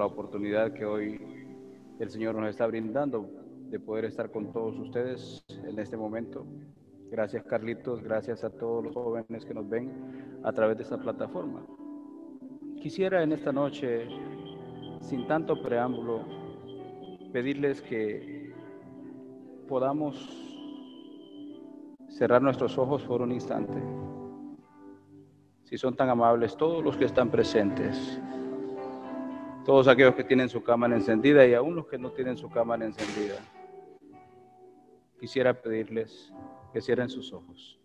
la oportunidad que hoy el Señor nos está brindando de poder estar con todos ustedes en este momento. Gracias Carlitos, gracias a todos los jóvenes que nos ven a través de esta plataforma. Quisiera en esta noche, sin tanto preámbulo, pedirles que podamos cerrar nuestros ojos por un instante. Si son tan amables, todos los que están presentes, todos aquellos que tienen su cámara encendida y aún los que no tienen su cámara encendida, quisiera pedirles que cierren sus ojos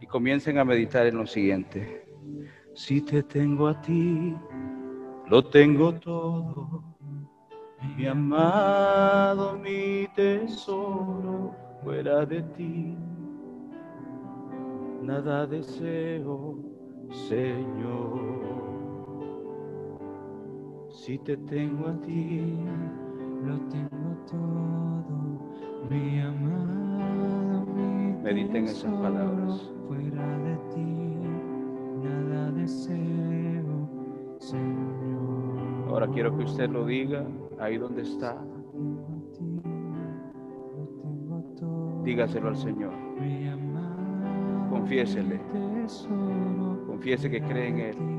y comiencen a meditar en lo siguiente. Si te tengo a ti, lo tengo todo, mi amado, mi tesoro, fuera de ti, nada deseo, Señor. Si te tengo a ti, lo tengo todo, mi amado, mi Mediten esas palabras. Fuera de ti, nada deseo, Señor. Ahora quiero que usted lo diga ahí donde está. Dígaselo al Señor. Confiésele. Confiese que cree en Él.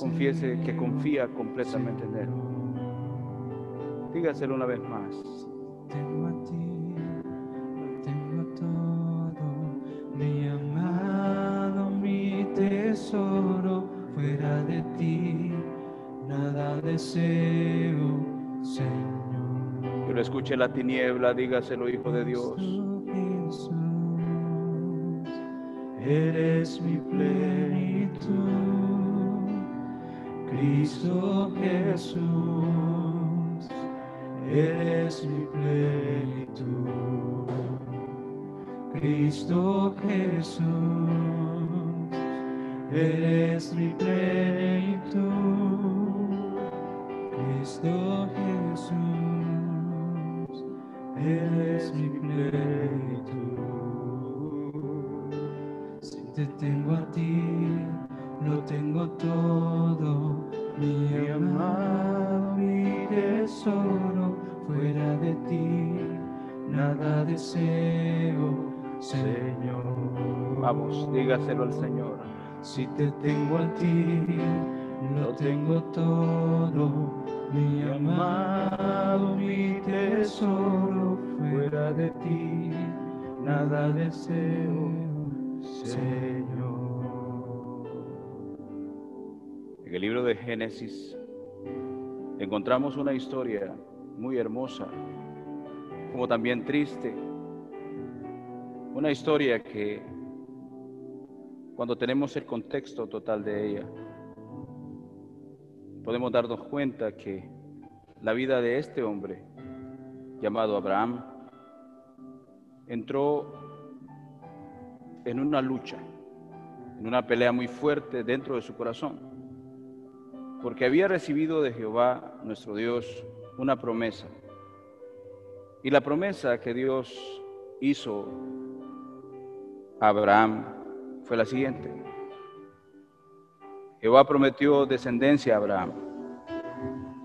Confiese que confía completamente en Él. Dígaselo una vez más. Tengo a ti, tengo todo, mi amado, mi tesoro, fuera de ti, nada deseo, Señor. Que lo escuche la tiniebla, dígaselo, Hijo de Dios. Jesús, eres mi plenitud, Cristo Jesús, eres mi plenitud, Cristo Jesús, eres mi plenitud, Cristo Jesús, eres mi plenitud. Si te tengo a ti, lo tengo todo, mi amado, mi tesoro, fuera de ti, nada deseo, Señor. Vamos, dígaselo al Señor. Si te tengo a ti, lo tengo todo, mi amado, mi tesoro, fuera de ti, nada deseo, Señor. En el libro de Génesis encontramos una historia muy hermosa, como también triste. Una historia que cuando tenemos el contexto total de ella, podemos darnos cuenta que la vida de este hombre llamado Abraham entró en una lucha, en una pelea muy fuerte dentro de su corazón, porque había recibido de Jehová, nuestro Dios, una promesa. Y la promesa que Dios hizo a Abraham fue la siguiente. Jehová prometió descendencia a Abraham.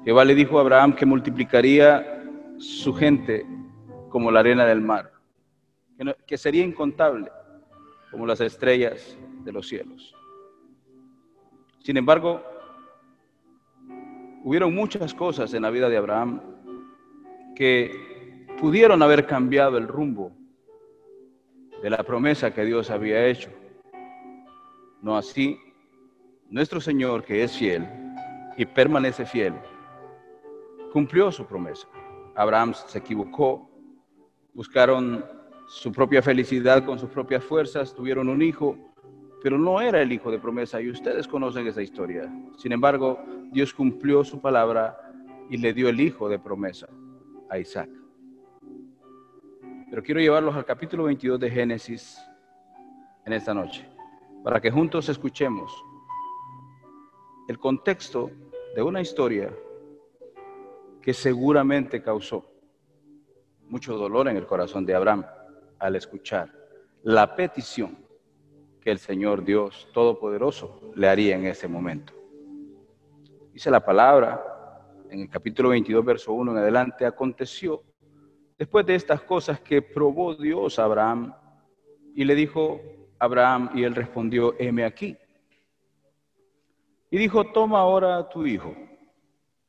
Jehová le dijo a Abraham que multiplicaría su gente como la arena del mar, que, que sería incontable como las estrellas de los cielos. Sin embargo, hubieron muchas cosas en la vida de Abraham que pudieron haber cambiado el rumbo de la promesa que Dios había hecho. No así, nuestro Señor, que es fiel y permanece fiel, cumplió su promesa. Abraham se equivocó, buscaron su propia felicidad con sus propias fuerzas, tuvieron un hijo, pero no era el hijo de promesa y ustedes conocen esa historia. Sin embargo, Dios cumplió su palabra y le dio el hijo de promesa a Isaac. Pero quiero llevarlos al capítulo 22 de Génesis en esta noche, para que juntos escuchemos el contexto de una historia que seguramente causó mucho dolor en el corazón de Abraham al escuchar la petición que el Señor Dios Todopoderoso le haría en ese momento. Dice la palabra en el capítulo 22, verso 1 en adelante, aconteció después de estas cosas que probó Dios a Abraham y le dijo Abraham y él respondió, heme aquí. Y dijo, toma ahora tu hijo,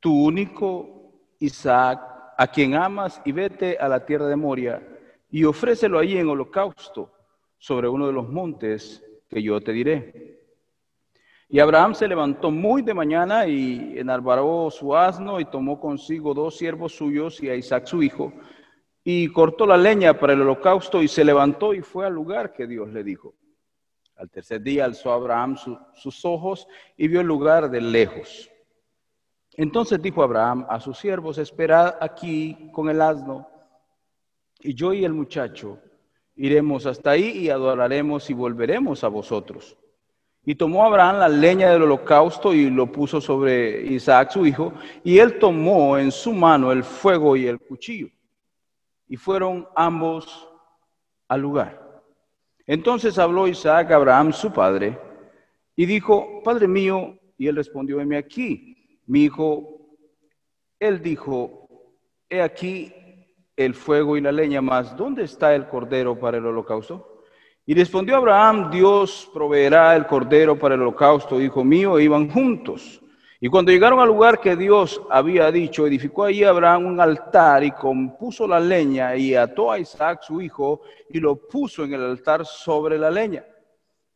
tu único Isaac, a quien amas, y vete a la tierra de Moria y ofrécelo allí en holocausto sobre uno de los montes que yo te diré. Y Abraham se levantó muy de mañana y enalbaró su asno y tomó consigo dos siervos suyos y a Isaac su hijo, y cortó la leña para el holocausto y se levantó y fue al lugar que Dios le dijo. Al tercer día alzó Abraham sus ojos y vio el lugar de lejos. Entonces dijo Abraham a sus siervos, esperad aquí con el asno, y yo y el muchacho iremos hasta ahí y adoraremos y volveremos a vosotros. Y tomó Abraham la leña del holocausto y lo puso sobre Isaac su hijo, y él tomó en su mano el fuego y el cuchillo. Y fueron ambos al lugar. Entonces habló Isaac a Abraham su padre, y dijo, Padre mío, y él respondió, heme aquí, mi hijo. Él dijo, he aquí el fuego y la leña, mas ¿dónde está el cordero para el holocausto? Y respondió Abraham, Dios proveerá el cordero para el holocausto, hijo mío, e iban juntos. Y cuando llegaron al lugar que Dios había dicho, edificó allí Abraham un altar y compuso la leña y ató a Isaac su hijo y lo puso en el altar sobre la leña.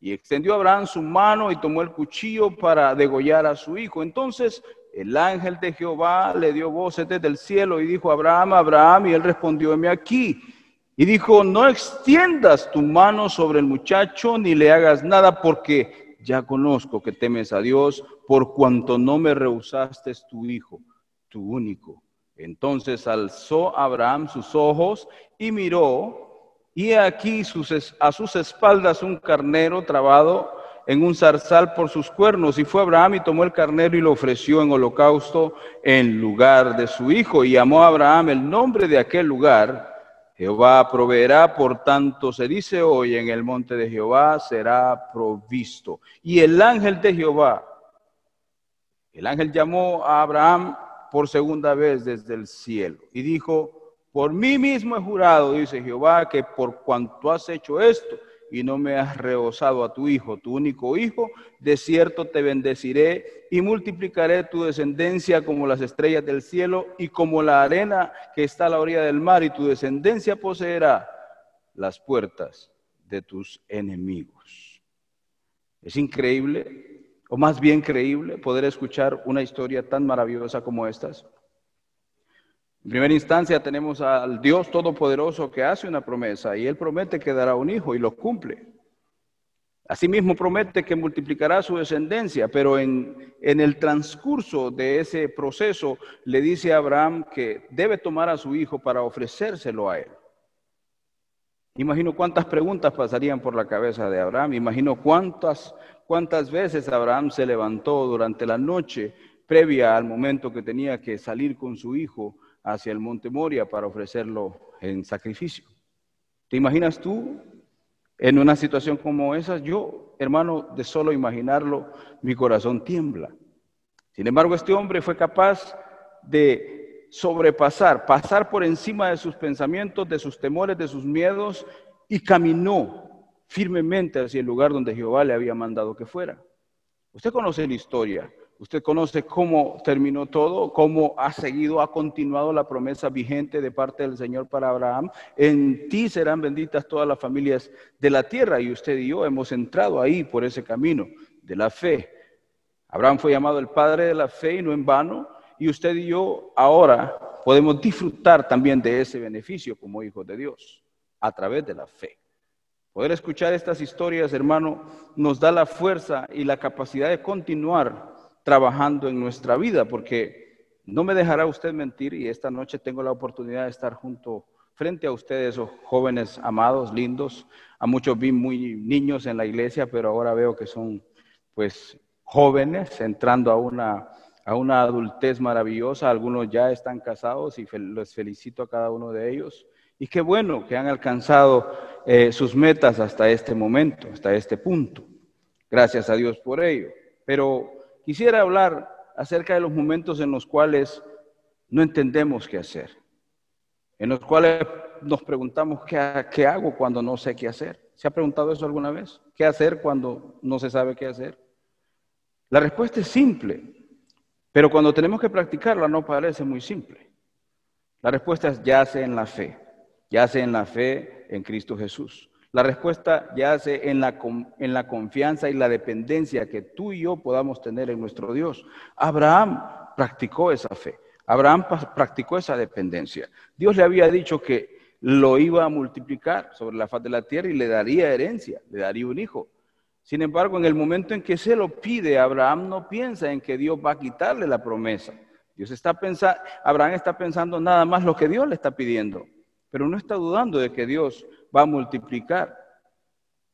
Y extendió Abraham su mano y tomó el cuchillo para degollar a su hijo. Entonces el ángel de Jehová le dio voces desde el cielo y dijo, Abraham, Abraham, y él respondió, aquí. Y dijo, no extiendas tu mano sobre el muchacho ni le hagas nada porque ya conozco que temes a Dios por cuanto no me rehusaste tu hijo, tu único. Entonces alzó Abraham sus ojos y miró, y aquí a sus espaldas un carnero trabado en un zarzal por sus cuernos. Y fue Abraham y tomó el carnero y lo ofreció en holocausto en lugar de su hijo. Y llamó a Abraham el nombre de aquel lugar Jehová proveerá, por tanto se dice hoy, en el monte de Jehová será provisto. Y el ángel de Jehová, el ángel llamó a Abraham por segunda vez desde el cielo y dijo, por mí mismo he jurado, dice Jehová, que por cuanto has hecho esto, y no me has rehosado a tu hijo, tu único hijo, de cierto te bendeciré y multiplicaré tu descendencia como las estrellas del cielo y como la arena que está a la orilla del mar, y tu descendencia poseerá las puertas de tus enemigos. Es increíble, o más bien creíble, poder escuchar una historia tan maravillosa como estas. En primera instancia tenemos al Dios Todopoderoso que hace una promesa y Él promete que dará un hijo y lo cumple. Asimismo promete que multiplicará su descendencia, pero en, el transcurso de ese proceso le dice a Abraham que debe tomar a su hijo para ofrecérselo a él. Imagino cuántas preguntas pasarían por la cabeza de Abraham, imagino cuántas, cuántas veces Abraham se levantó durante la noche previa al momento que tenía que salir con su hijo hacia el monte Moria para ofrecerlo en sacrificio. ¿Te imaginas tú en una situación como esa? Yo, hermano, de solo imaginarlo, mi corazón tiembla. Sin embargo, este hombre fue capaz de sobrepasar, pasar por encima de sus pensamientos, de sus temores, de sus miedos y caminó firmemente hacia el lugar donde Jehová le había mandado que fuera. Usted conoce la historia. Usted conoce cómo terminó todo, cómo ha seguido, ha continuado la promesa vigente de parte del Señor para Abraham. En ti serán benditas todas las familias de la tierra y usted y yo hemos entrado ahí por ese camino de la fe. Abraham fue llamado el padre de la fe y no en vano. Y usted y yo ahora podemos disfrutar también de ese beneficio como hijos de Dios a través de la fe. Poder escuchar estas historias, hermano, nos da la fuerza y la capacidad de continuar trabajando en nuestra vida, porque no me dejará usted mentir y esta noche tengo la oportunidad de estar junto frente a ustedes, oh, jóvenes amados, lindos. A muchos vi muy niños en la iglesia, pero ahora veo que son pues jóvenes entrando a una, a una adultez maravillosa. Algunos ya están casados y les felicito a cada uno de ellos. Y qué bueno que han alcanzado eh, sus metas hasta este momento, hasta este punto. Gracias a Dios por ello. Pero quisiera hablar acerca de los momentos en los cuales no entendemos qué hacer, en los cuales nos preguntamos qué, hago cuando no sé qué hacer. ¿Se ha preguntado eso alguna vez? ¿Qué hacer cuando no se sabe qué hacer? La respuesta es simple, pero cuando tenemos que practicarla no parece muy simple. La respuesta es yace en la fe, yace en la fe en Cristo Jesús. La respuesta yace en la, en la confianza y la dependencia que tú y yo podamos tener en nuestro Dios. Abraham practicó esa fe, Abraham practicó esa dependencia. Dios le había dicho que lo iba a multiplicar sobre la faz de la tierra y le daría herencia, le daría un hijo. Sin embargo, en el momento en que se lo pide, Abraham no piensa en que Dios va a quitarle la promesa. Dios está pensando, Abraham está pensando nada más lo que Dios le está pidiendo, pero no está dudando de que Dios va a multiplicar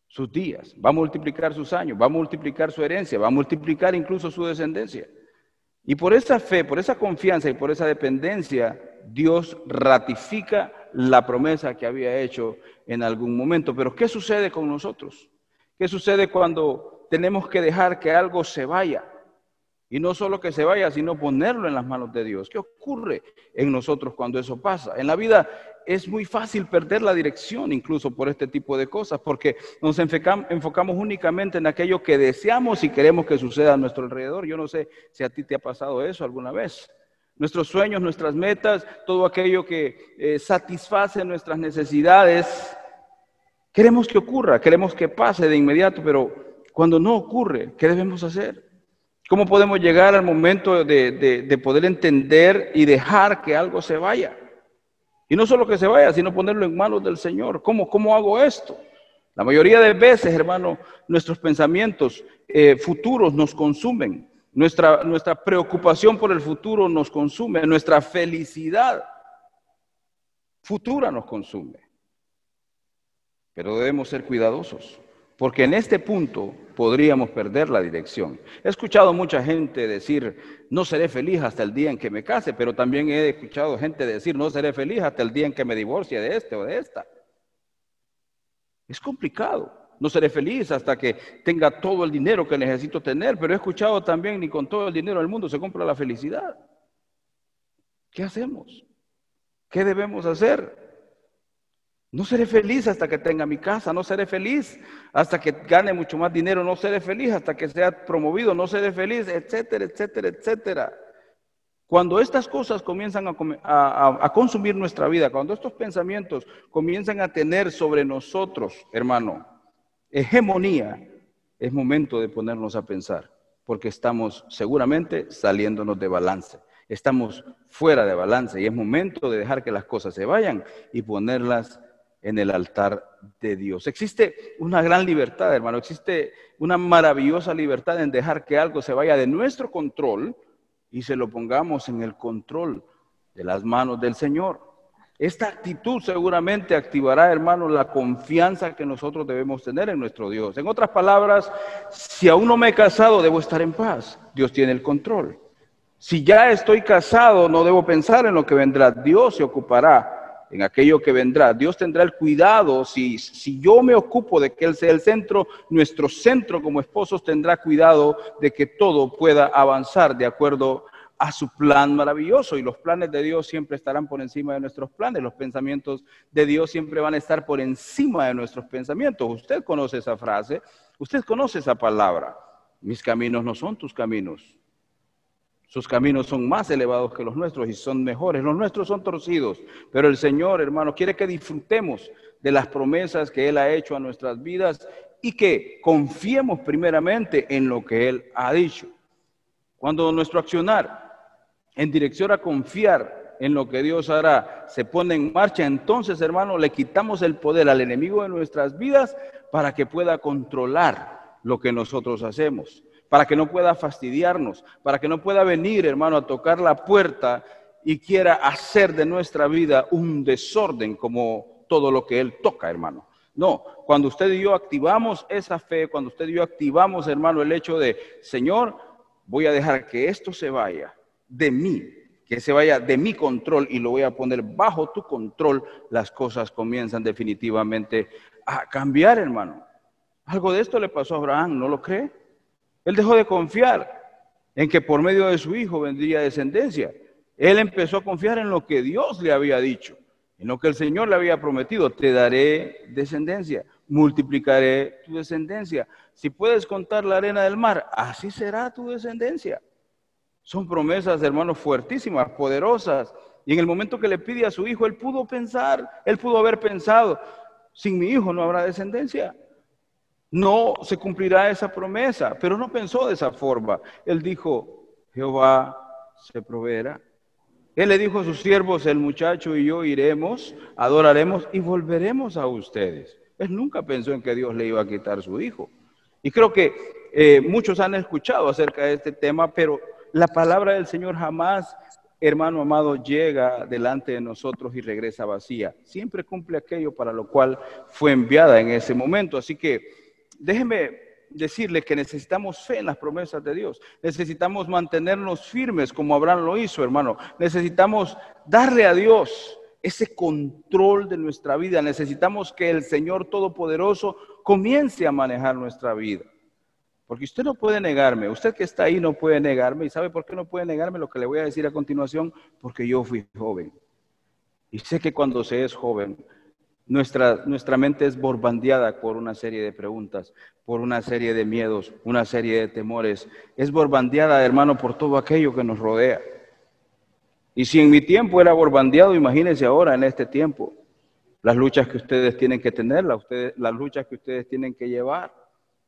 sus días, va a multiplicar sus años, va a multiplicar su herencia, va a multiplicar incluso su descendencia. Y por esa fe, por esa confianza y por esa dependencia, Dios ratifica la promesa que había hecho en algún momento. Pero ¿qué sucede con nosotros? ¿Qué sucede cuando tenemos que dejar que algo se vaya? Y no solo que se vaya, sino ponerlo en las manos de Dios. ¿Qué ocurre en nosotros cuando eso pasa? En la vida es muy fácil perder la dirección incluso por este tipo de cosas, porque nos enfocamos únicamente en aquello que deseamos y queremos que suceda a nuestro alrededor. Yo no sé si a ti te ha pasado eso alguna vez. Nuestros sueños, nuestras metas, todo aquello que eh, satisface nuestras necesidades, Queremos que ocurra, queremos que pase de inmediato, pero cuando no ocurre, ¿qué debemos hacer? ¿Cómo podemos llegar al momento de, poder entender y dejar que algo se vaya? Y no solo que se vaya, sino ponerlo en manos del Señor. ¿Cómo, cómo hago esto? La mayoría de veces, hermano, nuestros pensamientos eh, futuros nos consumen. Nuestra, nuestra preocupación por el futuro nos consume. Nuestra felicidad futura nos consume. Pero debemos ser cuidadosos, porque en este punto podríamos perder la dirección. He escuchado mucha gente decir, no seré feliz hasta el día en que me case, pero también he escuchado gente decir, no seré feliz hasta el día en que me divorcie de este o de esta. Es complicado. No seré feliz hasta que tenga todo el dinero que necesito tener, pero he escuchado también, ni con todo el dinero del mundo se compra la felicidad. ¿Qué hacemos? ¿Qué debemos hacer? No seré feliz hasta que tenga mi casa, no seré feliz hasta que gane mucho más dinero, no seré feliz hasta que sea promovido, no seré feliz, etcétera, etcétera, etcétera. Cuando estas cosas comienzan a, consumir nuestra vida, cuando estos pensamientos comienzan a tener sobre nosotros, hermano, hegemonía, es momento de ponernos a pensar, porque estamos seguramente saliéndonos de balance, estamos fuera de balance y es momento de dejar que las cosas se vayan y ponerlas en el altar de Dios. Existe una gran libertad, hermano, existe una maravillosa libertad en dejar que algo se vaya de nuestro control y se lo pongamos en el control de las manos del Señor. Esta actitud seguramente activará, hermano, la confianza que nosotros debemos tener en nuestro Dios. En otras palabras, si aún no me he casado, debo estar en paz. Dios tiene el control. Si ya estoy casado, no debo pensar en lo que vendrá. Dios se ocupará en aquello que vendrá. Dios tendrá el cuidado, si, si yo me ocupo de que Él sea el centro, nuestro centro como esposos tendrá cuidado de que todo pueda avanzar de acuerdo a su plan maravilloso. Y los planes de Dios siempre estarán por encima de nuestros planes. Los pensamientos de Dios siempre van a estar por encima de nuestros pensamientos. Usted conoce esa frase, usted conoce esa palabra. Mis caminos no son tus caminos sus caminos son más elevados que los nuestros y son mejores. Los nuestros son torcidos, pero el Señor, hermano, quiere que disfrutemos de las promesas que Él ha hecho a nuestras vidas y que confiemos primeramente en lo que Él ha dicho. Cuando nuestro accionar en dirección a confiar en lo que Dios hará se pone en marcha, entonces, hermano, le quitamos el poder al enemigo de nuestras vidas para que pueda controlar lo que nosotros hacemos para que no pueda fastidiarnos, para que no pueda venir, hermano, a tocar la puerta y quiera hacer de nuestra vida un desorden como todo lo que Él toca, hermano. No, cuando usted y yo activamos esa fe, cuando usted y yo activamos, hermano, el hecho de, Señor, voy a dejar que esto se vaya de mí, que se vaya de mi control y lo voy a poner bajo tu control, las cosas comienzan definitivamente a cambiar, hermano. Algo de esto le pasó a Abraham, ¿no lo cree? Él dejó de confiar en que por medio de su hijo vendría descendencia. Él empezó a confiar en lo que Dios le había dicho, en lo que el Señor le había prometido. Te daré descendencia, multiplicaré tu descendencia. Si puedes contar la arena del mar, así será tu descendencia. Son promesas, hermanos, fuertísimas, poderosas. Y en el momento que le pide a su hijo, él pudo pensar, él pudo haber pensado, sin mi hijo no habrá descendencia. No se cumplirá esa promesa, pero no pensó de esa forma. Él dijo, Jehová se proveerá. Él le dijo a sus siervos, el muchacho y yo iremos, adoraremos y volveremos a ustedes. Él nunca pensó en que Dios le iba a quitar su hijo. Y creo que eh, muchos han escuchado acerca de este tema, pero la palabra del Señor jamás, hermano amado, llega delante de nosotros y regresa vacía. Siempre cumple aquello para lo cual fue enviada en ese momento. Así que déjeme decirle que necesitamos fe en las promesas de Dios. Necesitamos mantenernos firmes como Abraham lo hizo, hermano. Necesitamos darle a Dios ese control de nuestra vida. Necesitamos que el Señor Todopoderoso comience a manejar nuestra vida. Porque usted no puede negarme, usted que está ahí no puede negarme. ¿Y sabe por qué no puede negarme lo que le voy a decir a continuación? Porque yo fui joven. Y sé que cuando se es joven, nuestra, nuestra mente es borbandeada por una serie de preguntas, por una serie de miedos, una serie de temores. Es borbandeada, hermano, por todo aquello que nos rodea. Y si en mi tiempo era borbandeado, imagínense ahora en este tiempo las luchas que ustedes tienen que tener, las luchas que ustedes tienen que llevar.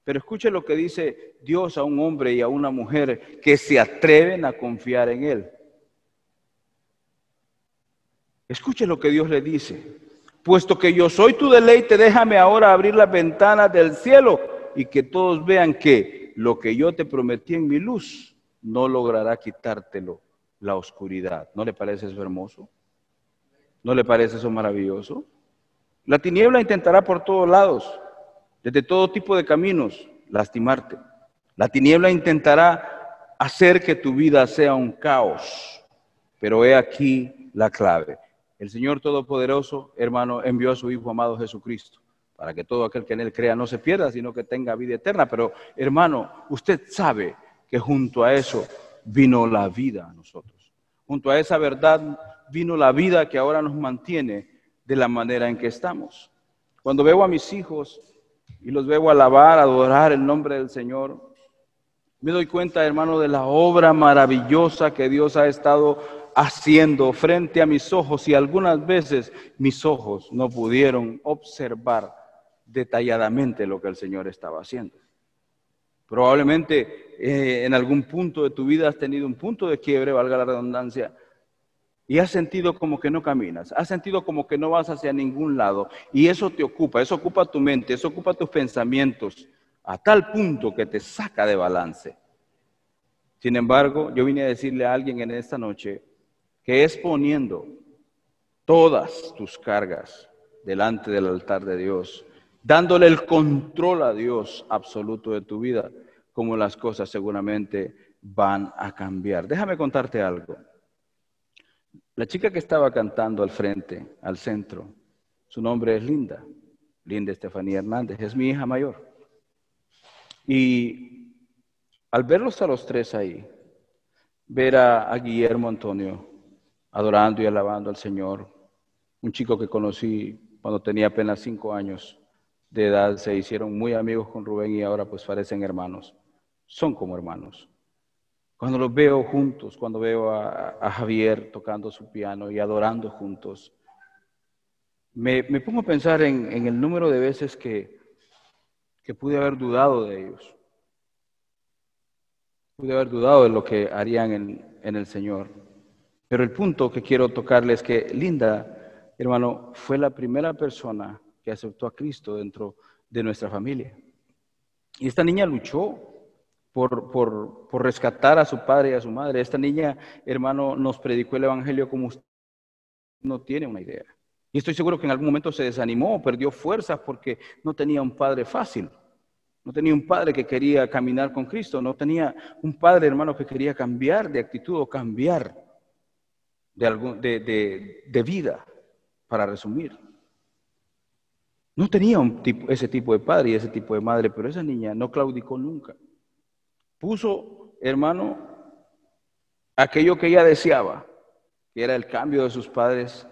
Pero escuche lo que dice Dios a un hombre y a una mujer que se atreven a confiar en Él. Escuche lo que Dios le dice. Puesto que yo soy tu deleite, déjame ahora abrir las ventanas del cielo y que todos vean que lo que yo te prometí en mi luz no logrará quitártelo la oscuridad. ¿No le parece eso hermoso? ¿No le parece eso maravilloso? La tiniebla intentará por todos lados desde todo tipo de caminos, lastimarte. La tiniebla intentará hacer que tu vida sea un caos, pero he aquí la clave. El Señor Todopoderoso, hermano, envió a su Hijo amado Jesucristo para que todo aquel que en Él crea no se pierda, sino que tenga vida eterna. Pero, hermano, usted sabe que junto a eso vino la vida a nosotros. Junto a esa verdad vino la vida que ahora nos mantiene de la manera en que estamos. Cuando veo a mis hijos y los veo alabar, adorar el nombre del Señor, me doy cuenta, hermano, de la obra maravillosa que Dios ha estado haciendo frente a mis ojos y algunas veces mis ojos no pudieron observar detalladamente lo que el Señor estaba haciendo. Probablemente eh, en algún punto de tu vida has tenido un punto de quiebre, valga la redundancia, y has sentido como que no caminas, has sentido como que no vas hacia ningún lado y eso te ocupa, eso ocupa tu mente, eso ocupa tus pensamientos a tal punto que te saca de balance. Sin embargo, yo vine a decirle a alguien en esta noche que es poniendo todas tus cargas delante del altar de Dios, dándole el control a Dios absoluto de tu vida, como las cosas seguramente van a cambiar. Déjame contarte algo. La chica que estaba cantando al frente, al centro, su nombre es Linda, Linda Estefanía Hernández, es mi hija mayor. Y al verlos a los tres ahí, ver a, Guillermo Antonio adorando y alabando al Señor, un chico que conocí cuando tenía apenas cinco años de edad, se hicieron muy amigos con Rubén y ahora pues parecen hermanos, son como hermanos. Cuando los veo juntos, cuando veo a, Javier tocando su piano y adorando juntos, me, pongo a pensar en, el número de veces que, que pude haber dudado de ellos. Pude haber dudado de lo que harían en, en el Señor. Pero el punto que quiero tocarle es que Linda, hermano, fue la primera persona que aceptó a Cristo dentro de nuestra familia. Y esta niña luchó, por, rescatar a su padre y a su madre. Esta niña, hermano, nos predicó el Evangelio como usted no tiene una idea. Y estoy seguro que en algún momento se desanimó, perdió fuerzas porque no tenía un padre fácil. No tenía un padre que quería caminar con Cristo. No tenía un padre, hermano, que quería cambiar de actitud o cambiar. de, de, vida, para resumir. No tenía un tipo, ese tipo de padre y ese tipo de madre, pero esa niña no claudicó nunca. Puso, hermano, aquello que ella deseaba, que era el cambio de sus padres,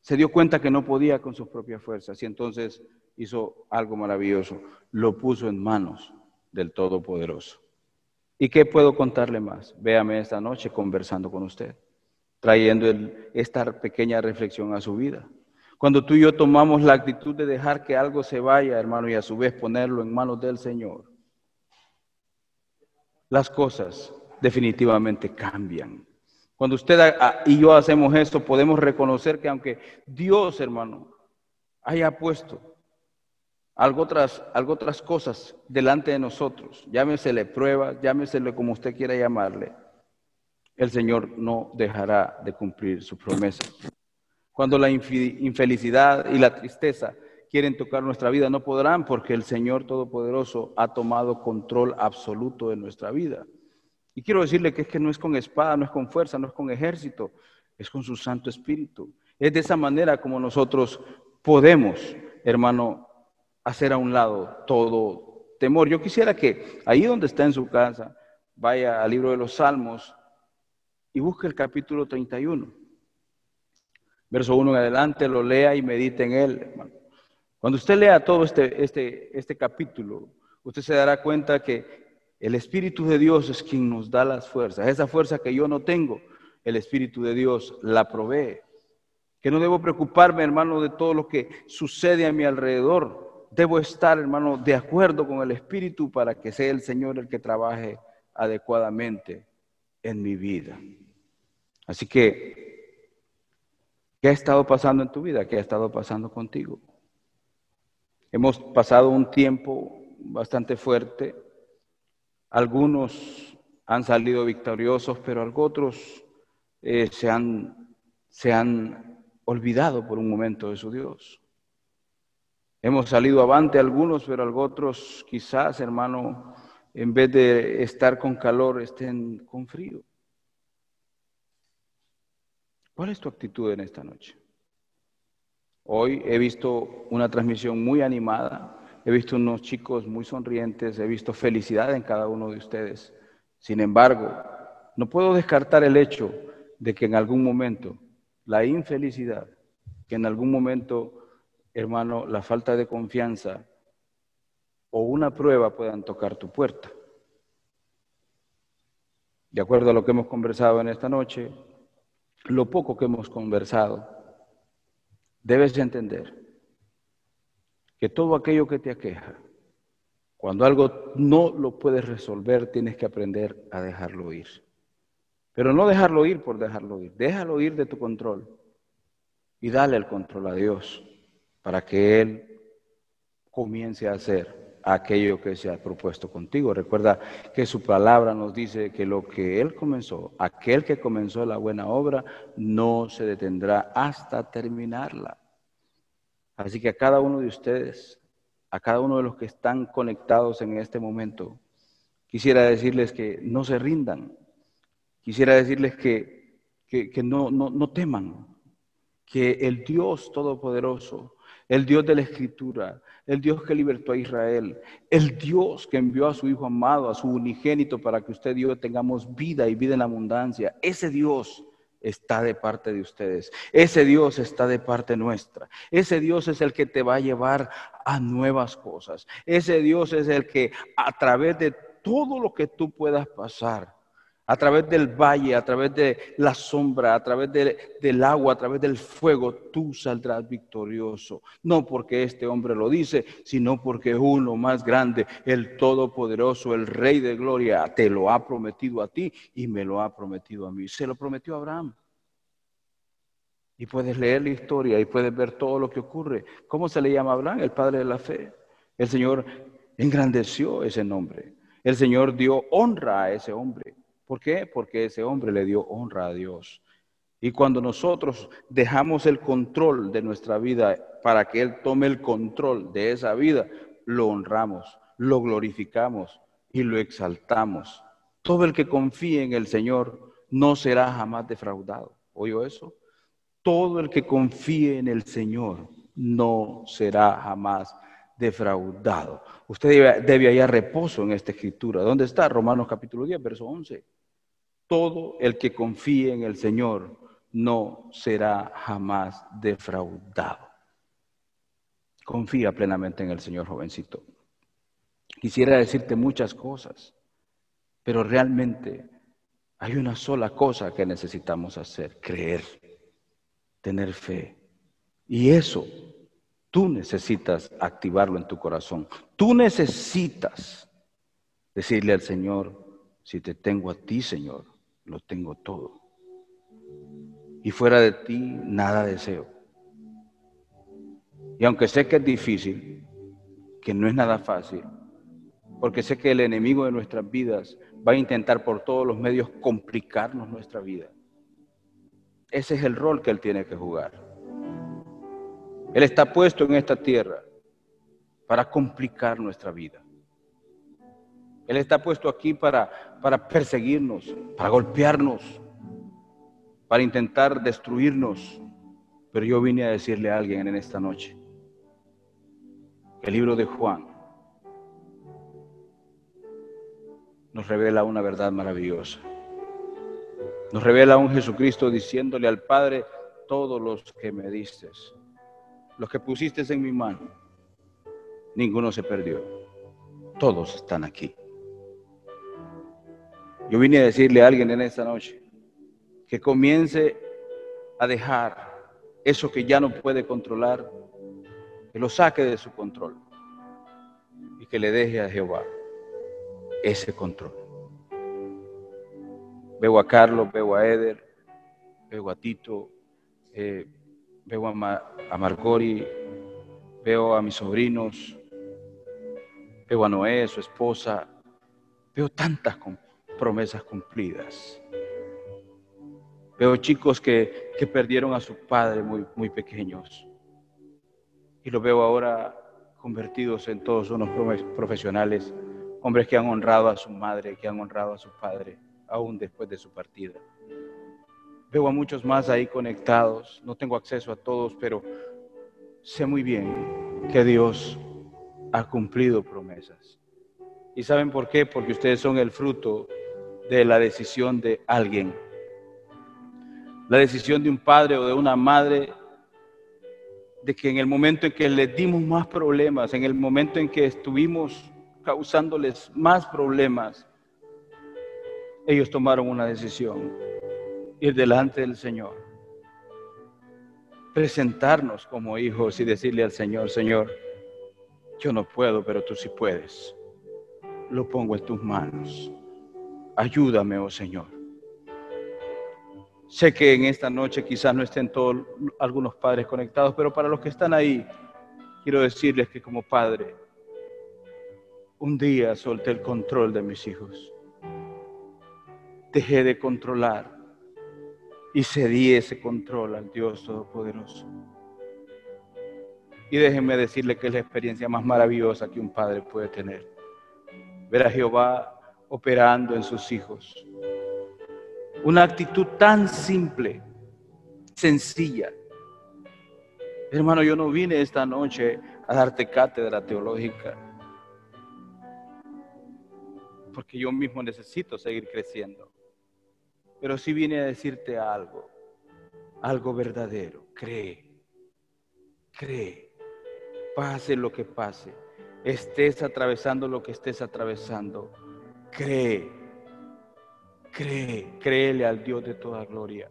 se dio cuenta que no podía con sus propias fuerzas y entonces hizo algo maravilloso, lo puso en manos del Todopoderoso. ¿Y qué puedo contarle más? Véame esta noche conversando con usted, trayendo esta pequeña reflexión a su vida. Cuando tú y yo tomamos la actitud de dejar que algo se vaya, hermano, y a su vez ponerlo en manos del Señor, las cosas definitivamente cambian. Cuando usted y yo hacemos esto, podemos reconocer que aunque Dios, hermano, haya puesto algo otras, algo otras cosas delante de nosotros, llámesele pruebas, llámesele como usted quiera llamarle, el Señor no dejará de cumplir su promesa. Cuando la infelicidad y la tristeza quieren tocar nuestra vida, no podrán porque el Señor Todopoderoso ha tomado control absoluto de nuestra vida. Y quiero decirle que es que no es con espada, no es con fuerza, no es con ejército, es con su Santo Espíritu. Es de esa manera como nosotros podemos, hermano, hacer a un lado todo temor. Yo quisiera que ahí donde está en su casa, vaya al libro de los Salmos y busque el capítulo 31. Verso 1 en adelante, lo lea y medite en él, hermano. Cuando usted lea todo este, este, este capítulo, usted se dará cuenta que el Espíritu de Dios es quien nos da las fuerzas. Esa fuerza que yo no tengo, el Espíritu de Dios la provee. Que no debo preocuparme, hermano, de todo lo que sucede a mi alrededor. Debo estar, hermano, de acuerdo con el Espíritu para que sea el Señor el que trabaje adecuadamente en mi vida. Así que, ¿qué ha estado pasando en tu vida? ¿Qué ha estado pasando contigo? Hemos pasado un tiempo bastante fuerte algunos han salido victoriosos, pero otros eh, se, han, se han olvidado por un momento de su Dios. Hemos salido avante algunos, pero otros quizás, hermano, en vez de estar con calor, estén con frío. ¿Cuál es tu actitud en esta noche? Hoy he visto una transmisión muy animada He visto unos chicos muy sonrientes, he visto felicidad en cada uno de ustedes. Sin embargo, no puedo descartar el hecho de que en algún momento la infelicidad, que en algún momento, hermano, la falta de confianza o una prueba puedan tocar tu puerta. De acuerdo a lo que hemos conversado en esta noche, lo poco que hemos conversado, debes entender que todo aquello que te aqueja, cuando algo no lo puedes resolver, tienes que aprender a dejarlo ir. Pero no dejarlo ir por dejarlo ir, déjalo ir de tu control y dale el control a Dios para que Él comience a hacer aquello que se ha propuesto contigo. Recuerda que su palabra nos dice que lo que Él comenzó, aquel que comenzó la buena obra, no se detendrá hasta terminarla. Así que a cada uno de ustedes, a cada uno de los que están conectados en este momento, quisiera decirles que no se rindan. Quisiera decirles que, que, no, no, no teman, que el Dios Todopoderoso, el Dios de la Escritura, el Dios que libertó a Israel, el Dios que envió a su Hijo amado, a su unigénito, para que usted y yo tengamos vida y vida en abundancia. Ese Dios está de parte de ustedes. Ese Dios está de parte nuestra. Ese Dios es el que te va a llevar a nuevas cosas. Ese Dios es el que a través de todo lo que tú puedas pasar, a través del valle, a través de la sombra, a través del agua, a través del fuego, tú saldrás victorioso. No porque este hombre lo dice, sino porque uno más grande, el Todopoderoso, el Rey de Gloria, te lo ha prometido a ti y me lo ha prometido a mí. Se lo prometió a Abraham. Y puedes leer la historia y puedes ver todo lo que ocurre. ¿Cómo se le llama a Abraham? El padre de la fe. El Señor engrandeció ese nombre. El Señor dio honra a ese hombre. ¿Por qué? Porque ese hombre le dio honra a Dios. Y cuando nosotros dejamos el control de nuestra vida para que Él tome el control de esa vida, lo honramos, lo glorificamos y lo exaltamos. Todo el que confíe en el Señor no será jamás defraudado ¿Oyó eso? Todo el que confíe en el Señor no será jamás defraudado. Usted debe, debe hallar reposo en esta escritura. ¿Dónde está? Romanos capítulo 10, verso 11. Todo el que confíe en el Señor no será jamás defraudado. Confía plenamente en el Señor, jovencito. Quisiera decirte muchas cosas, pero realmente hay una sola cosa que necesitamos hacer, creer, tener fe. Y eso tú necesitas activarlo en tu corazón. Tú necesitas decirle al Señor, si te tengo a ti, Señor, lo tengo todo. Y fuera de ti, nada deseo. Y aunque sé que es difícil, que no es nada fácil, porque sé que el enemigo de nuestras vidas va a intentar por todos los medios complicarnos nuestra vida. Ese es el rol que él tiene que jugar. Él está puesto en esta tierra para complicar nuestra vida. Él está puesto aquí para, para perseguirnos, para golpearnos, para intentar destruirnos. Pero yo vine a decirle a alguien en esta noche, el libro de Juan nos revela una verdad maravillosa. Nos revela un Jesucristo diciéndole al Padre, todos los que me diste, los que pusiste en mi mano, ninguno se perdió. Todos están aquí. Yo vine a decirle a alguien en esta noche que comience a dejar eso que ya no puede controlar, que lo saque de su control y que le deje a Jehová ese control. Veo a Carlos, veo a Eder, veo a Tito, eh, veo a, a Margori, veo a mis sobrinos, veo a Noé, su esposa, veo tantas promesas cumplidas. Veo chicos que, que perdieron a su padre muy, muy pequeños y los veo ahora convertidos en todos unos profesionales hombres que han honrado a su madre, que han honrado a su padre, aún después de su partida. Veo a muchos más ahí conectados, no tengo acceso a todos, pero sé muy bien que Dios ha cumplido promesas. ¿Y saben por qué? Porque ustedes son el fruto de la decisión de alguien. La decisión de un padre o de una madre de que en el momento en que les dimos más problemas, en el momento en que estuvimos causándoles más problemas, ellos tomaron una decisión, ir delante del Señor, presentarnos como hijos y decirle al Señor, Señor, yo no puedo, pero tú sí puedes. Lo pongo en tus manos. Ayúdame, oh Señor. Sé que en esta noche quizás no estén todos algunos padres conectados, pero para los que están ahí, quiero decirles que como padre, un día solté el control de mis hijos. Dejé de controlar y cedí ese control al Dios Todopoderoso. Y déjenme decirle que es la experiencia más maravillosa que un padre puede tener. Ver a Jehová operando en sus hijos. Una actitud tan simple, sencilla. Hermano, yo no vine esta noche a darte cátedra teológica porque yo mismo necesito seguir creciendo. Pero si viene a decirte algo, algo verdadero, cree, cree, pase lo que pase, estés atravesando lo que estés atravesando, cree, cree, créele al Dios de toda gloria.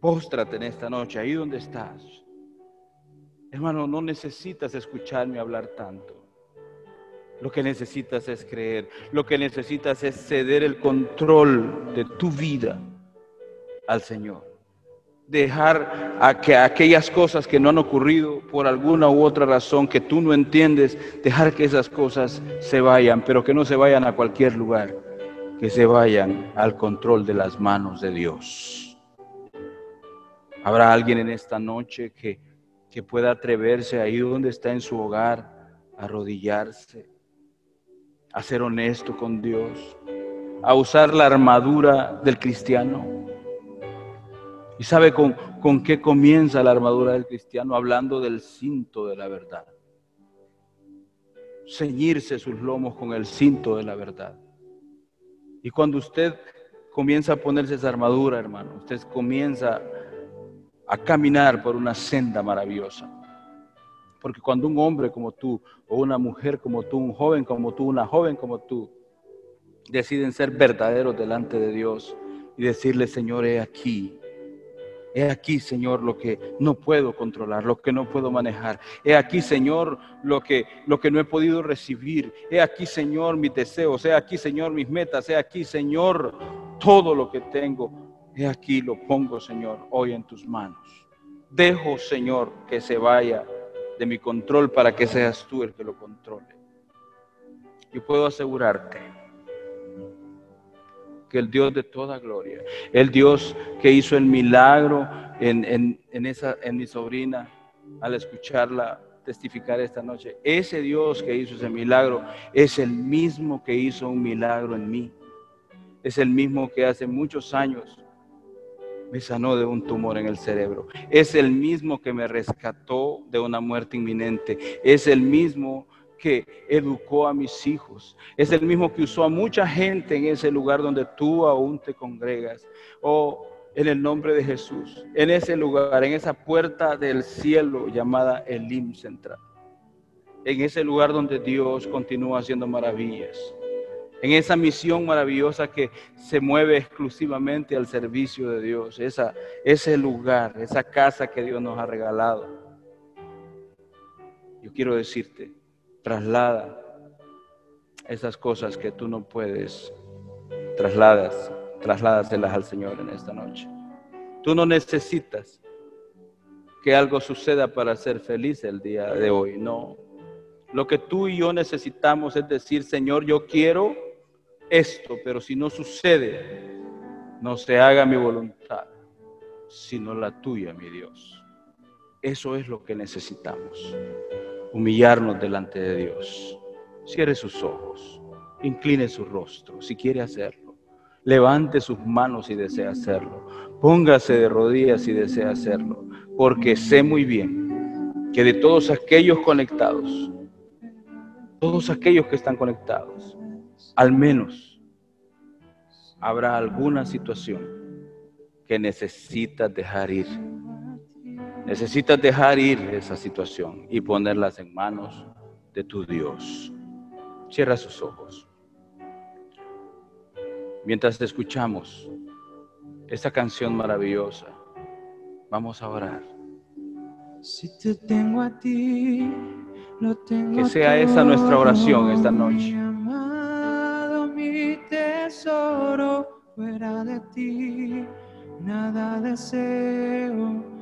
Póstrate en esta noche, ahí donde estás. Hermano, no necesitas escucharme hablar tanto. Lo que necesitas es creer. Lo que necesitas es ceder el control de tu vida al Señor. Dejar a que aquellas cosas que no han ocurrido por alguna u otra razón que tú no entiendes, dejar que esas cosas se vayan, pero que no se vayan a cualquier lugar, que se vayan al control de las manos de Dios. Habrá alguien en esta noche que, que pueda atreverse ahí donde está en su hogar, a arrodillarse a ser honesto con Dios, a usar la armadura del cristiano, ¿Y sabe con, con qué comienza la armadura del cristiano? Hablando del cinto de la verdad. Ceñirse sus lomos con el cinto de la verdad. Y cuando usted comienza a ponerse esa armadura, hermano, usted comienza a caminar por una senda maravillosa. Porque cuando un hombre como tú, o una mujer como tú, un joven como tú, una joven como tú, deciden ser verdaderos delante de Dios y decirle, Señor, he aquí, he aquí, Señor, lo que no puedo controlar, lo que no puedo manejar. He aquí, Señor, lo que, lo que no he podido recibir. He aquí, Señor, mis deseos. He aquí, Señor, mis metas. He aquí, Señor, todo lo que tengo. He aquí, lo pongo, Señor, hoy en tus manos. Dejo, Señor, que se vaya de mi control para que seas tú el que lo controle. Yo puedo asegurarte el Dios de toda gloria, el Dios que hizo el milagro en, esa, en mi sobrina al escucharla testificar esta noche, ese Dios que hizo ese milagro es el mismo que hizo un milagro en mí. Es el mismo que hace muchos años me sanó de un tumor en el cerebro. Es el mismo que me rescató de una muerte inminente. Es el mismo que educó a mis hijos. Es el mismo que usó a mucha gente en ese lugar donde tú aún te congregas. Oh, en el nombre de Jesús, en ese lugar, en esa puerta del cielo llamada Elim Central. En ese lugar donde Dios continúa haciendo maravillas. En esa misión maravillosa que se mueve exclusivamente al servicio de Dios. Esa, ese lugar, esa casa que Dios nos ha regalado. Yo quiero decirte, traslada esas cosas que tú no puedes, trasladas, trasládaselas al Señor en esta noche. Tú no necesitas que algo suceda para ser feliz el día de hoy, no. Lo que tú y yo necesitamos es decir, Señor, yo quiero esto, pero si no sucede, no se haga mi voluntad, sino la tuya, mi Dios. Eso es lo que necesitamos humillarnos delante de Dios. Cierre sus ojos, incline su rostro si quiere hacerlo. Levante sus manos si desea hacerlo. Póngase de rodillas si desea hacerlo. Porque sé muy bien que de todos aquellos conectados, todos aquellos que están conectados, al menos habrá alguna situación que necesitas dejar ir Necesitas dejar ir esa situación y ponerlas en manos de tu Dios. Cierra sus ojos. Mientras te escuchamos esta canción maravillosa, vamos a orar. Si te tengo a ti, lo tengo que sea esa nuestra oración esta noche. Mi amado, mi tesoro, fuera de ti, nada deseo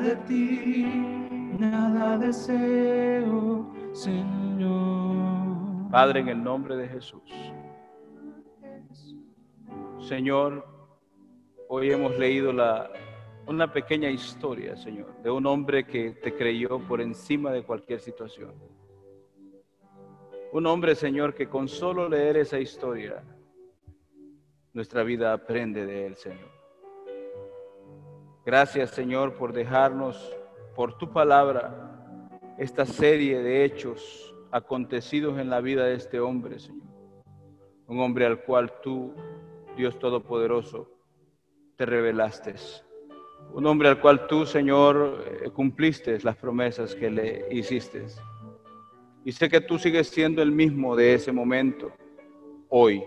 de ti, nada deseo, Señor. Padre, en el nombre de Jesús. Señor, hoy hemos leído la, una pequeña historia, Señor, de un hombre que te creyó por encima de cualquier situación. Un hombre, Señor, que con solo leer esa historia, nuestra vida aprende de él, Señor. Gracias Señor por dejarnos, por tu palabra, esta serie de hechos acontecidos en la vida de este hombre, Señor. Un hombre al cual tú, Dios Todopoderoso, te revelaste. Un hombre al cual tú, Señor, eh, cumpliste las promesas que le hiciste. Y sé que tú sigues siendo el mismo de ese momento, hoy.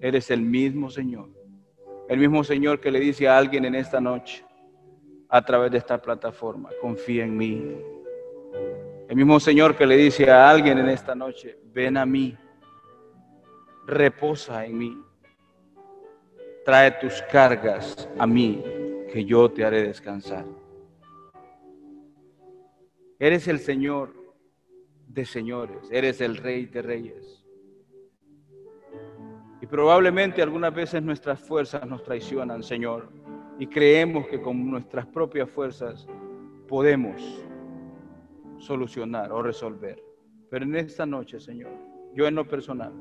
Eres el mismo Señor. El mismo Señor que le dice a alguien en esta noche, a través de esta plataforma. Confía en mí. El mismo Señor que le dice a alguien en esta noche, ven a mí, reposa en mí, trae tus cargas a mí, que yo te haré descansar. Eres el Señor de señores, eres el Rey de reyes. Y probablemente algunas veces nuestras fuerzas nos traicionan, Señor, y creemos que con nuestras propias fuerzas podemos solucionar o resolver. Pero en esta noche, Señor, yo en lo personal,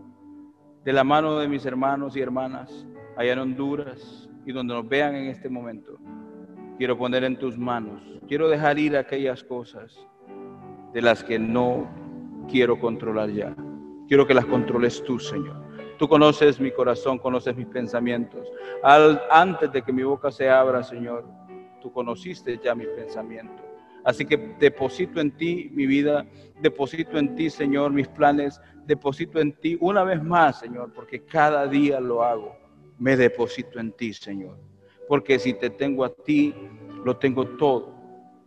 de la mano de mis hermanos y hermanas allá en Honduras y donde nos vean en este momento, quiero poner en tus manos, quiero dejar ir aquellas cosas de las que no quiero controlar ya. Quiero que las controles tú, Señor. Tú conoces mi corazón, conoces mis pensamientos. Antes de que mi boca se abra, Señor, tú conociste ya mis pensamientos. Así que deposito en ti mi vida, deposito en ti, Señor, mis planes, deposito en ti una vez más, Señor, porque cada día lo hago. Me deposito en ti, Señor. Porque si te tengo a ti, lo tengo todo.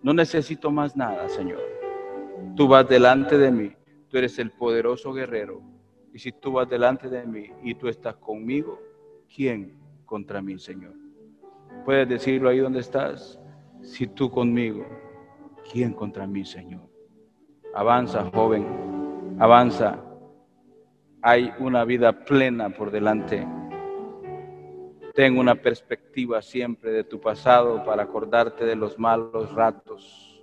No necesito más nada, Señor. Tú vas delante de mí, tú eres el poderoso guerrero. Y si tú vas delante de mí y tú estás conmigo, ¿quién contra mí, Señor? Puedes decirlo ahí donde estás. Si tú conmigo, ¿quién contra mí, Señor? Avanza, joven, avanza. Hay una vida plena por delante. Ten una perspectiva siempre de tu pasado para acordarte de los malos ratos.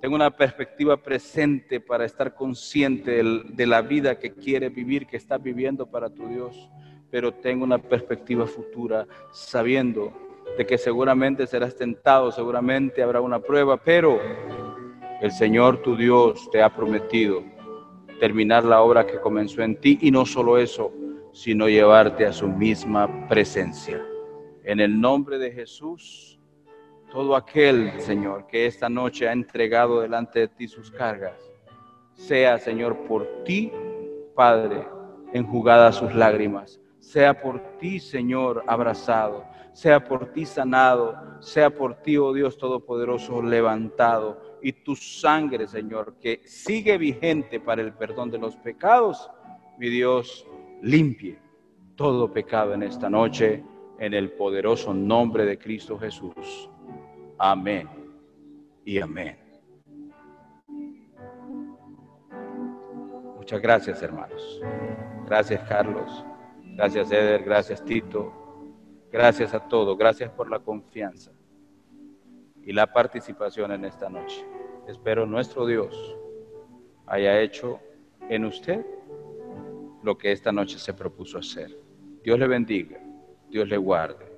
Ten una perspectiva presente para estar consciente de la vida que quieres vivir, que estás viviendo para tu Dios. Pero ten una perspectiva futura, sabiendo de que seguramente serás tentado, seguramente habrá una prueba, pero el Señor tu Dios te ha prometido terminar la obra que comenzó en ti y no solo eso, sino llevarte a su misma presencia. En el nombre de Jesús, todo aquel, Señor, que esta noche ha entregado delante de ti sus cargas, sea, Señor, por ti, Padre, enjugada sus lágrimas, sea por ti, Señor, abrazado, sea por ti sanado, sea por ti, oh Dios Todopoderoso, levantado, y tu sangre, Señor, que sigue vigente para el perdón de los pecados, mi Dios, limpie todo pecado en esta noche, en el poderoso nombre de Cristo Jesús. Amén y amén. Muchas gracias, hermanos. Gracias, Carlos. Gracias, Eder. Gracias, Tito. Gracias a todos. Gracias por la confianza y la participación en esta noche. Espero nuestro Dios haya hecho en usted lo que esta noche se propuso hacer. Dios le bendiga, Dios le guarde.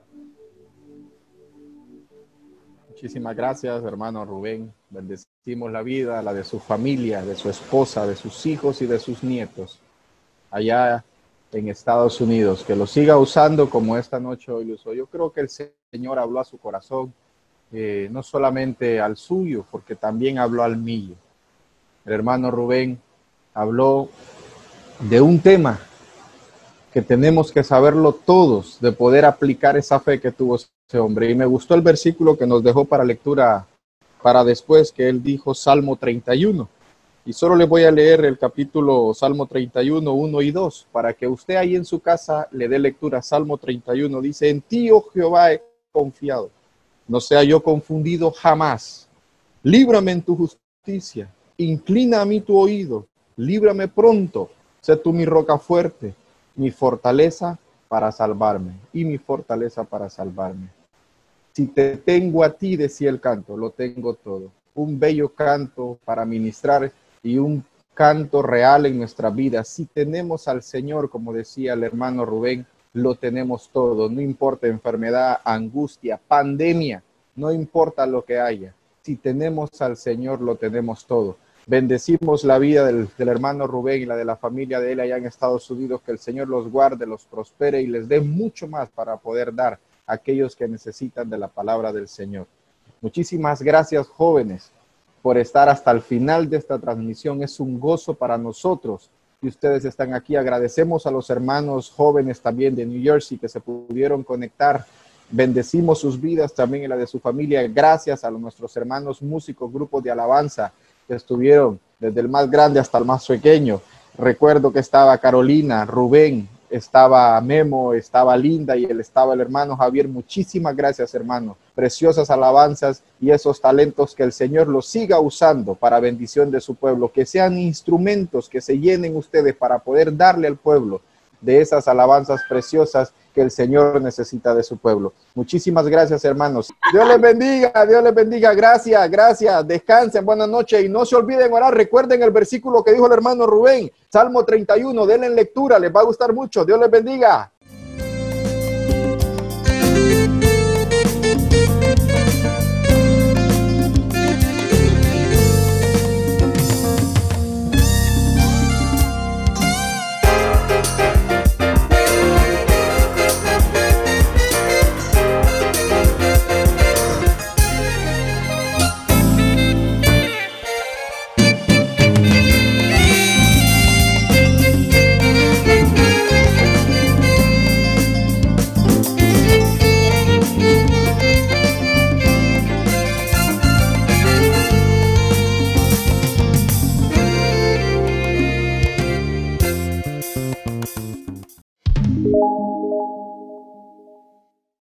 Muchísimas gracias, hermano Rubén. Bendecimos la vida, la de su familia, de su esposa, de sus hijos y de sus nietos allá en Estados Unidos. Que lo siga usando como esta noche hoy lo usó. Yo creo que el Señor habló a su corazón eh, no solamente al suyo, porque también habló al mío. El hermano Rubén habló de un tema que tenemos que saberlo todos, de poder aplicar esa fe que tuvo hombre. Y me gustó el versículo que nos dejó para lectura para después, que él dijo Salmo 31. Y solo le voy a leer el capítulo Salmo 31, 1 y 2, para que usted ahí en su casa le dé lectura. Salmo 31 dice, en ti, oh Jehová, he confiado no sea yo confundido jamás. Líbrame en tu justicia, inclina a mí tu oído, líbrame pronto, sé tú mi roca fuerte, mi fortaleza para salvarme y mi fortaleza para salvarme. Si te tengo a ti, decía el canto, lo tengo todo. Un bello canto para ministrar y un canto real en nuestra vida. Si tenemos al Señor, como decía el hermano Rubén, lo tenemos todo, no importa enfermedad, angustia, pandemia, no importa lo que haya. Si tenemos al Señor, lo tenemos todo. Bendecimos la vida del, hermano Rubén y la de la familia de él allá en Estados Unidos, que el Señor los guarde, los prospere y les dé mucho más para poder dar aquellos que necesitan de la palabra del Señor. Muchísimas gracias, jóvenes, por estar hasta el final de esta transmisión. Es un gozo para nosotros y ustedes están aquí. Agradecemos a los hermanos jóvenes también de New Jersey que se pudieron conectar. Bendecimos sus vidas también y la de su familia. Gracias a nuestros hermanos músicos, grupos de alabanza que estuvieron desde el más grande hasta el más pequeño. Recuerdo que estaba Carolina, Rubén, estaba Memo, estaba Linda y él estaba el hermano Javier. Muchísimas gracias, hermano. Preciosas alabanzas y esos talentos que el Señor los siga usando para bendición de su pueblo, que sean instrumentos que se llenen ustedes para poder darle al pueblo de esas alabanzas preciosas que el Señor necesita de su pueblo. Muchísimas gracias, hermanos. Dios les bendiga, Dios les bendiga. Gracias, gracias. Descansen, buenas noches y no se olviden orar. Recuerden el versículo que dijo el hermano Rubén, Salmo 31. Denle lectura, les va a gustar mucho. Dios les bendiga.